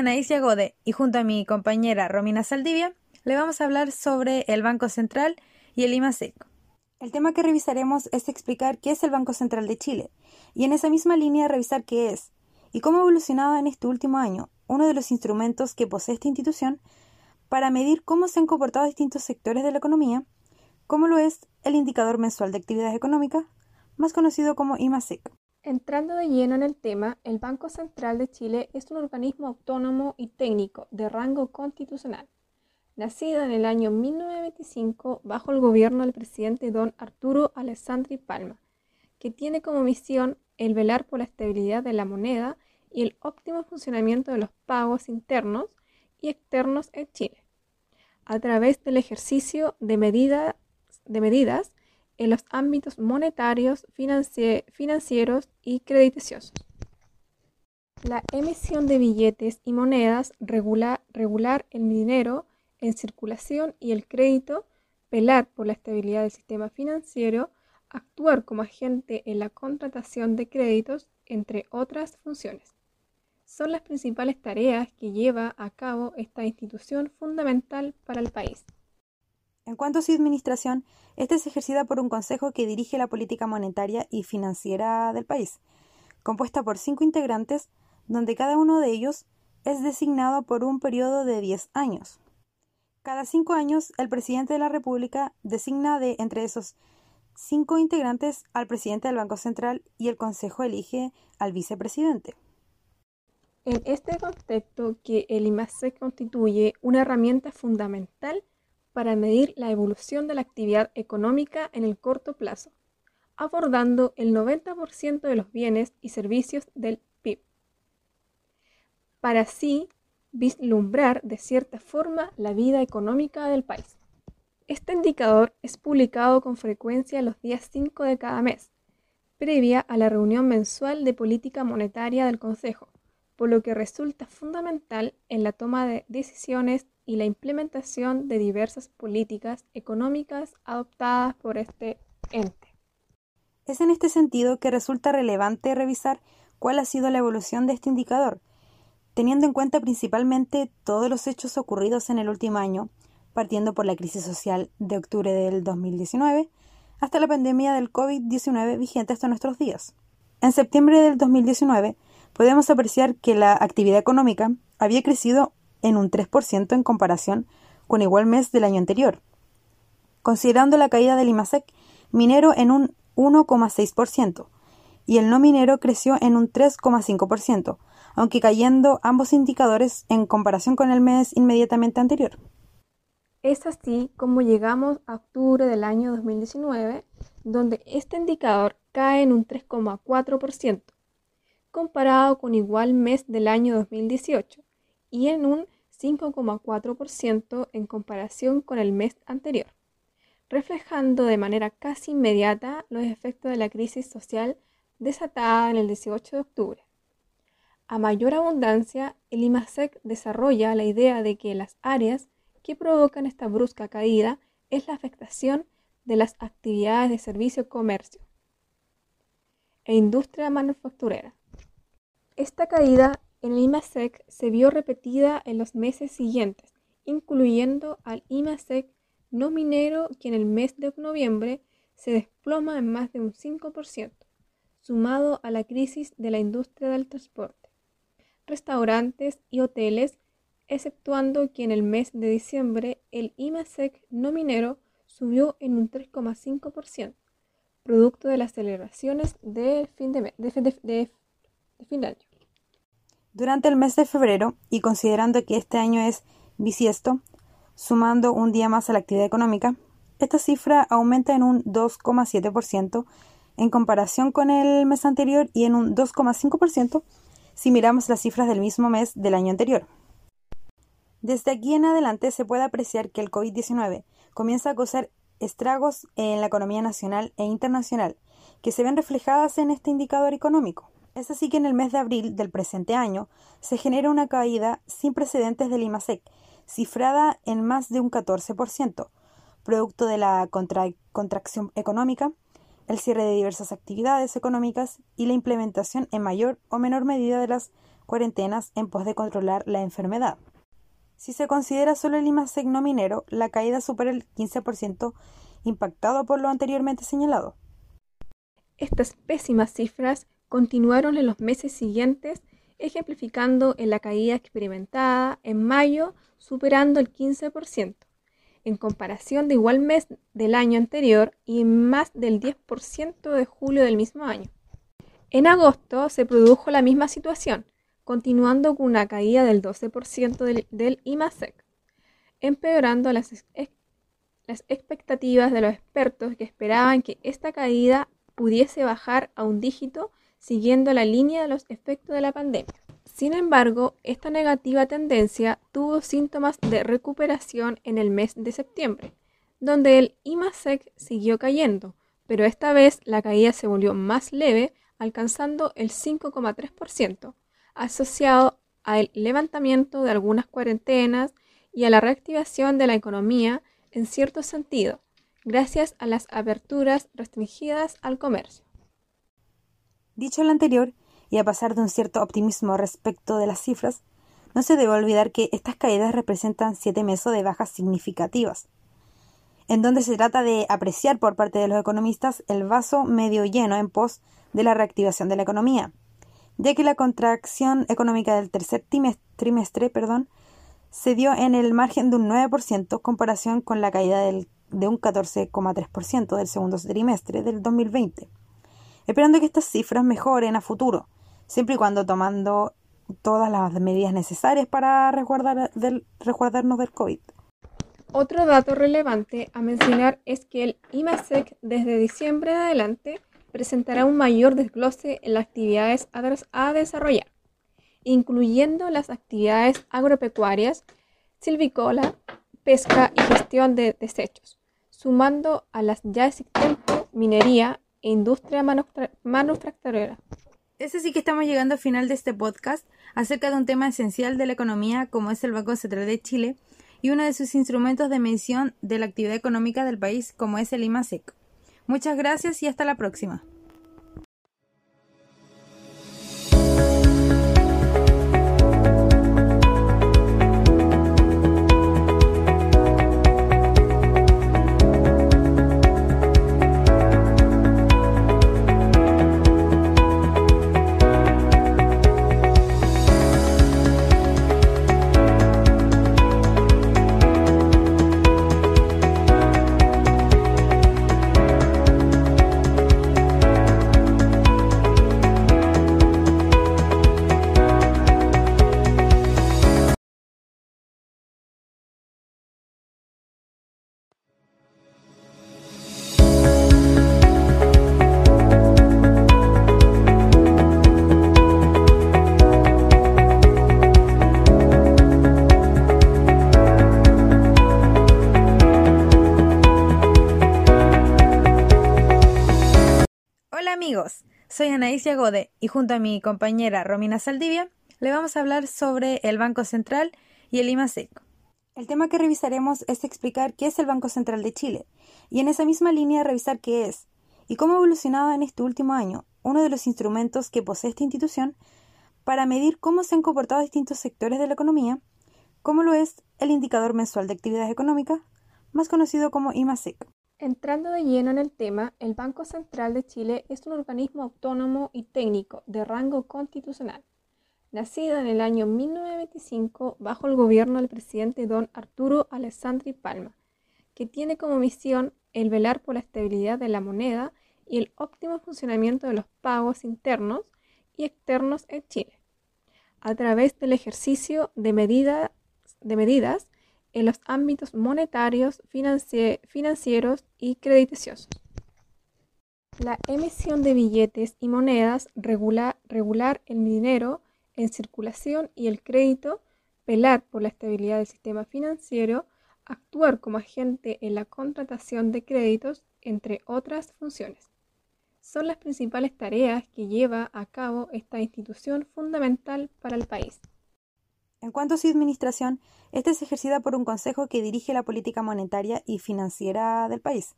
Anaís Yagode y junto a mi compañera Romina Saldivia le vamos a hablar sobre el Banco Central y el IMASEC. El tema que revisaremos es explicar qué es el Banco Central de Chile y en esa misma línea revisar qué es y cómo ha evolucionado en este último año uno de los instrumentos que posee esta institución para medir cómo se han comportado distintos sectores de la economía, como lo es el indicador mensual de actividad económica, más conocido como IMASEC. Entrando de lleno en el tema, el Banco Central de Chile es un organismo autónomo y técnico de rango constitucional, nacido en el año 1925 bajo el gobierno del presidente don Arturo Alessandri Palma, que tiene como misión el velar por la estabilidad de la moneda y el óptimo funcionamiento de los pagos internos y externos en Chile, a través del ejercicio de, de medidas en los ámbitos monetarios, financieros y crediticiosos. La emisión de billetes y monedas, regular el dinero en circulación y el crédito, velar por la estabilidad del sistema financiero, actuar como agente en la contratación de créditos, entre otras funciones. Son las principales tareas que lleva a cabo esta institución fundamental para el país. En cuanto a su administración, esta es ejercida por un consejo que dirige la política monetaria y financiera del país, compuesta por cinco integrantes, donde cada uno de ellos es designado por un periodo de 10 años. Cada cinco años, el presidente de la República designa de entre esos cinco integrantes al presidente del Banco Central y el Consejo elige al vicepresidente. En este contexto que el IMASEC constituye una herramienta fundamental para medir la evolución de la actividad económica en el corto plazo, abordando el 90% de los bienes y servicios del PIB, para así vislumbrar de cierta forma la vida económica del país. Este indicador es publicado con frecuencia los días 5 de cada mes, previa a la reunión mensual de política monetaria del Consejo, por lo que resulta fundamental en la toma de decisiones y la implementación de diversas políticas económicas adoptadas por este ente. Es en este sentido que resulta relevante revisar cuál ha sido la evolución de este indicador, teniendo en cuenta principalmente todos los hechos ocurridos en el último año, partiendo por la crisis social de octubre del 2019 hasta la pandemia del COVID-19 vigente hasta nuestros días. En septiembre del 2019 podemos apreciar que la actividad económica había crecido en un 3% en comparación con igual mes del año anterior. Considerando la caída del IMASEC, minero en un 1,6% y el no minero creció en un 3,5%, aunque cayendo ambos indicadores en comparación con el mes inmediatamente anterior. Es así como llegamos a octubre del año 2019, donde este indicador cae en un 3,4%, comparado con igual mes del año 2018, y en un 5,4% en comparación con el mes anterior, reflejando de manera casi inmediata los efectos de la crisis social desatada en el 18 de octubre. A mayor abundancia, el IMASEC desarrolla la idea de que las áreas que provocan esta brusca caída es la afectación de las actividades de servicio comercio e industria manufacturera. Esta caída el IMASEC se vio repetida en los meses siguientes, incluyendo al IMASEC no minero que en el mes de noviembre se desploma en más de un 5%, sumado a la crisis de la industria del transporte, restaurantes y hoteles, exceptuando que en el mes de diciembre el IMASEC no minero subió en un 3,5%, producto de las celebraciones de fin de, de fin de año. Durante el mes de febrero, y considerando que este año es bisiesto, sumando un día más a la actividad económica, esta cifra aumenta en un 2,7% en comparación con el mes anterior y en un 2,5% si miramos las cifras del mismo mes del año anterior. Desde aquí en adelante se puede apreciar que el COVID-19 comienza a causar estragos en la economía nacional e internacional, que se ven reflejadas en este indicador económico. Es así que en el mes de abril del presente año se genera una caída sin precedentes del IMASEC, cifrada en más de un 14%, producto de la contracción económica, el cierre de diversas actividades económicas y la implementación en mayor o menor medida de las cuarentenas en pos de controlar la enfermedad. Si se considera solo el IMASEC no minero, la caída supera el 15% impactado por lo anteriormente señalado. Estas pésimas cifras continuaron en los meses siguientes, ejemplificando en la caída experimentada en mayo, superando el 15%, en comparación de igual mes del año anterior y más del 10% de julio del mismo año. En agosto se produjo la misma situación, continuando con una caída del 12% del, IMASEC, empeorando las, las expectativas de los expertos que esperaban que esta caída pudiese bajar a un dígito siguiendo la línea de los efectos de la pandemia. Sin embargo, esta negativa tendencia tuvo síntomas de recuperación en el mes de septiembre, donde el IMASEC siguió cayendo, pero esta vez la caída se volvió más leve, alcanzando el 5,3%, asociado al levantamiento de algunas cuarentenas y a la reactivación de la economía en cierto sentido, gracias a las aperturas restringidas al comercio. Dicho lo anterior, y a pasar de un cierto optimismo respecto de las cifras, no se debe olvidar que estas caídas representan siete meses de bajas significativas, en donde se trata de apreciar por parte de los economistas el vaso medio lleno en pos de la reactivación de la economía, ya que la contracción económica del tercer trimestre, se dio en el margen de un 9% comparación con la caída de un 14,3% del segundo trimestre del 2020, esperando que estas cifras mejoren a futuro, siempre y cuando tomando todas las medidas necesarias para resguardar del, resguardarnos del COVID. Otro dato relevante a mencionar es que el IMASEC desde diciembre en adelante presentará un mayor desglose en las actividades a desarrollar incluyendo las actividades agropecuarias, silvícola, pesca y gestión de desechos, sumando a las ya existentes minería industria manufacturera. Es así que estamos llegando al final de este podcast acerca de un tema esencial de la economía como es el Banco Central de Chile y uno de sus instrumentos de medición de la actividad económica del país como es el IMASEC. Muchas gracias y hasta la próxima. Soy Anaís Yagode y junto a mi compañera Romina Saldivia le vamos a hablar sobre el Banco Central y el IMASEC. El tema que revisaremos es explicar qué es el Banco Central de Chile y en esa misma línea revisar qué es y cómo ha evolucionado en este último año uno de los instrumentos que posee esta institución para medir cómo se han comportado distintos sectores de la economía, como lo es el indicador mensual de actividades económicas, más conocido como IMASEC. Entrando de lleno en el tema, el Banco Central de Chile es un organismo autónomo y técnico de rango constitucional, nacido en el año 1925 bajo el gobierno del presidente don Arturo Alessandri Palma, que tiene como misión el velar por la estabilidad de la moneda y el óptimo funcionamiento de los pagos internos y externos en Chile, a través del ejercicio de, de medidas en los ámbitos monetarios, financieros y crediticiosos. La emisión de billetes y monedas, regular el dinero en circulación y el crédito, velar por la estabilidad del sistema financiero, actuar como agente en la contratación de créditos, entre otras funciones. Son las principales tareas que lleva a cabo esta institución fundamental para el país. En cuanto a su administración, esta es ejercida por un consejo que dirige la política monetaria y financiera del país,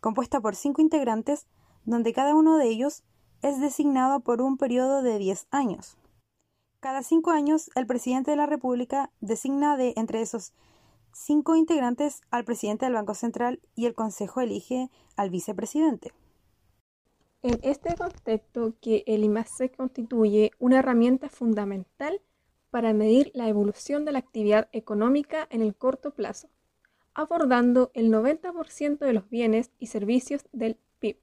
compuesta por cinco integrantes, donde cada uno de ellos es designado por un periodo de 10 años. Cada cinco años, el presidente de la República designa de entre esos cinco integrantes al presidente del Banco Central y el Consejo elige al vicepresidente. En este contexto que el IMASEC constituye una herramienta fundamental para medir la evolución de la actividad económica en el corto plazo, abordando el 90% de los bienes y servicios del PIB.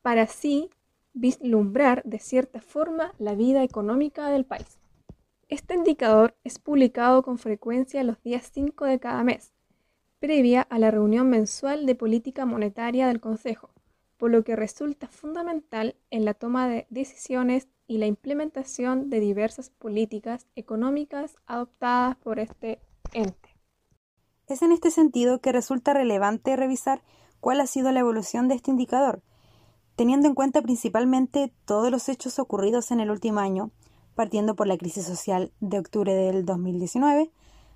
Para así vislumbrar de cierta forma la vida económica del país. Este indicador es publicado con frecuencia los días 5 de cada mes, previa a la reunión mensual de política monetaria del Consejo, por lo que resulta fundamental en la toma de decisiones y la implementación de diversas políticas económicas adoptadas por este ente. Es en este sentido que resulta relevante revisar cuál ha sido la evolución de este indicador, teniendo en cuenta principalmente todos los hechos ocurridos en el último año, partiendo por la crisis social de octubre del 2019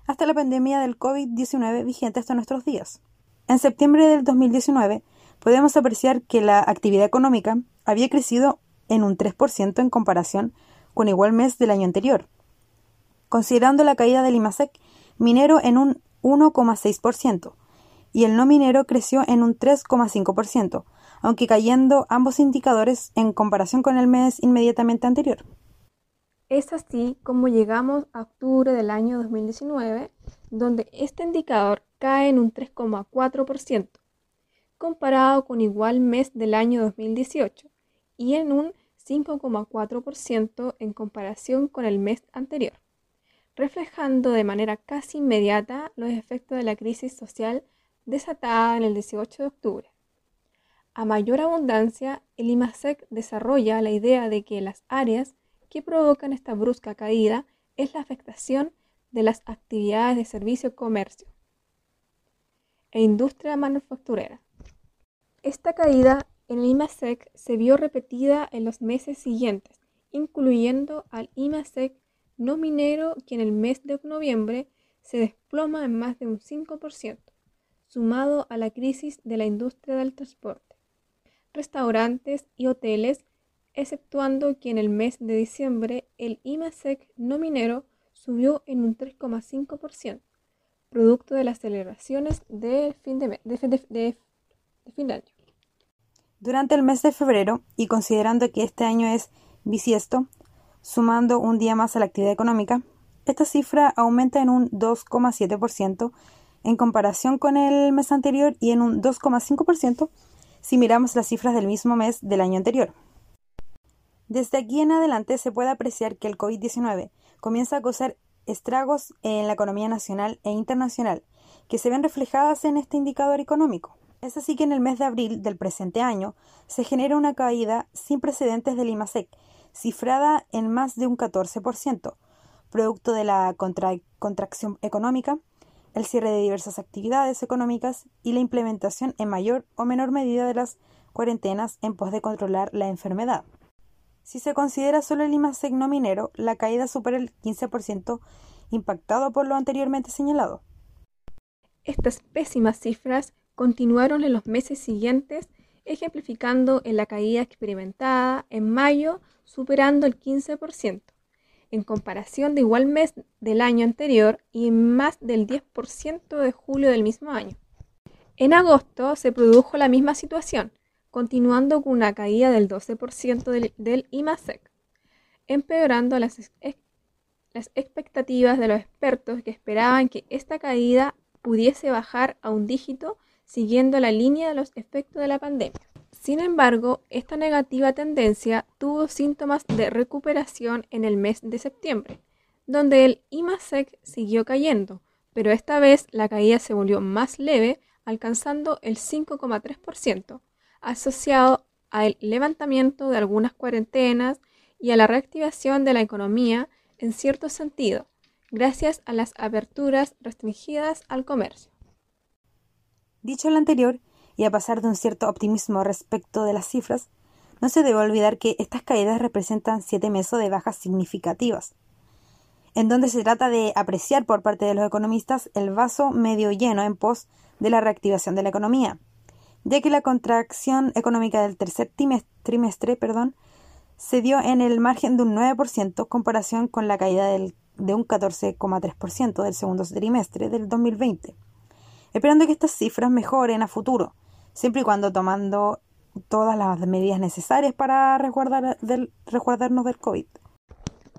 hasta la pandemia del COVID-19 vigente hasta nuestros días. En septiembre del 2019 podemos apreciar que la actividad económica había crecido en un 3% en comparación con igual mes del año anterior. Considerando la caída del IMASEC minero en un 1,6% y el no minero creció en un 3,5%, aunque cayendo ambos indicadores en comparación con el mes inmediatamente anterior. Es así como llegamos a octubre del año 2019, donde este indicador cae en un 3,4%, comparado con igual mes del año 2018, y en un 5,4% en comparación con el mes anterior, reflejando de manera casi inmediata los efectos de la crisis social desatada en el 18 de octubre. A mayor abundancia, el IMASEC desarrolla la idea de que las áreas que provocan esta brusca caída es la afectación de las actividades de servicio comercio e industria manufacturera. Esta caída el IMASEC se vio repetida en los meses siguientes, incluyendo al IMASEC no minero que en el mes de noviembre se desploma en más de un 5%, sumado a la crisis de la industria del transporte restaurantes y hoteles, exceptuando que en el mes de diciembre el IMASEC no minero subió en un 3,5%, producto de las celebraciones de fin de, de fin de año. Durante el mes de febrero, y considerando que este año es bisiesto, sumando un día más a la actividad económica, esta cifra aumenta en un 2,7% en comparación con el mes anterior y en un 2,5% si miramos las cifras del mismo mes del año anterior. Desde aquí en adelante se puede apreciar que el COVID-19 comienza a causar estragos en la economía nacional e internacional, que se ven reflejadas en este indicador económico. Es así que en el mes de abril del presente año se genera una caída sin precedentes del IMASEC, cifrada en más de un 14%, producto de la contracción económica el cierre de diversas actividades económicas y la implementación en mayor o menor medida de las cuarentenas en pos de controlar la enfermedad. Si se considera solo el IMASEC no minero, la caída supera el 15% impactado por lo anteriormente señalado. Estas pésimas cifras continuaron en los meses siguientes, ejemplificando en la caída experimentada en mayo, superando el 15% en comparación de igual mes del año anterior y más del 10% de julio del mismo año. En agosto se produjo la misma situación, continuando con una caída del 12% del, del IMASEC, empeorando las, las expectativas de los expertos que esperaban que esta caída pudiese bajar a un dígito siguiendo la línea de los efectos de la pandemia. Sin embargo, esta negativa tendencia tuvo síntomas de recuperación en el mes de septiembre, donde el IMASEC siguió cayendo, pero esta vez la caída se volvió más leve, alcanzando el 5,3%, asociado al levantamiento de algunas cuarentenas y a la reactivación de la economía en cierto sentido, gracias a las aperturas restringidas al comercio. Dicho lo anterior, y a pasar de un cierto optimismo respecto de las cifras, no se debe olvidar que estas caídas representan siete meses de bajas significativas, en donde se trata de apreciar por parte de los economistas el vaso medio lleno en pos de la reactivación de la economía, ya que la contracción económica del tercer trimestre, perdón, se dio en el margen de un 9% comparación con la caída de un 14,3% del segundo trimestre del 2020, esperando que estas cifras mejoren a futuro, siempre y cuando tomando todas las medidas necesarias para resguardar del, resguardarnos del COVID.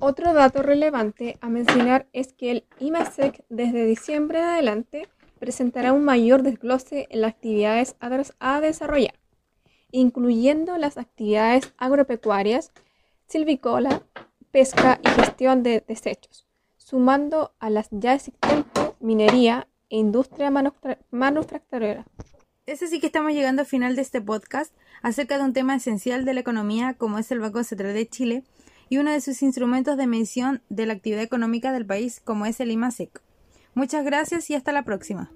Otro dato relevante a mencionar es que el IMASEC desde diciembre adelante presentará un mayor desglose en las actividades a desarrollar, incluyendo las actividades agropecuarias, silvícola, pesca y gestión de desechos, sumando a las ya existentes minería industria manufacturera. Es así que estamos llegando al final de este podcast acerca de un tema esencial de la economía como es el Banco Central de Chile y uno de sus instrumentos de medición de la actividad económica del país como es el IMASEC. Muchas gracias y hasta la próxima.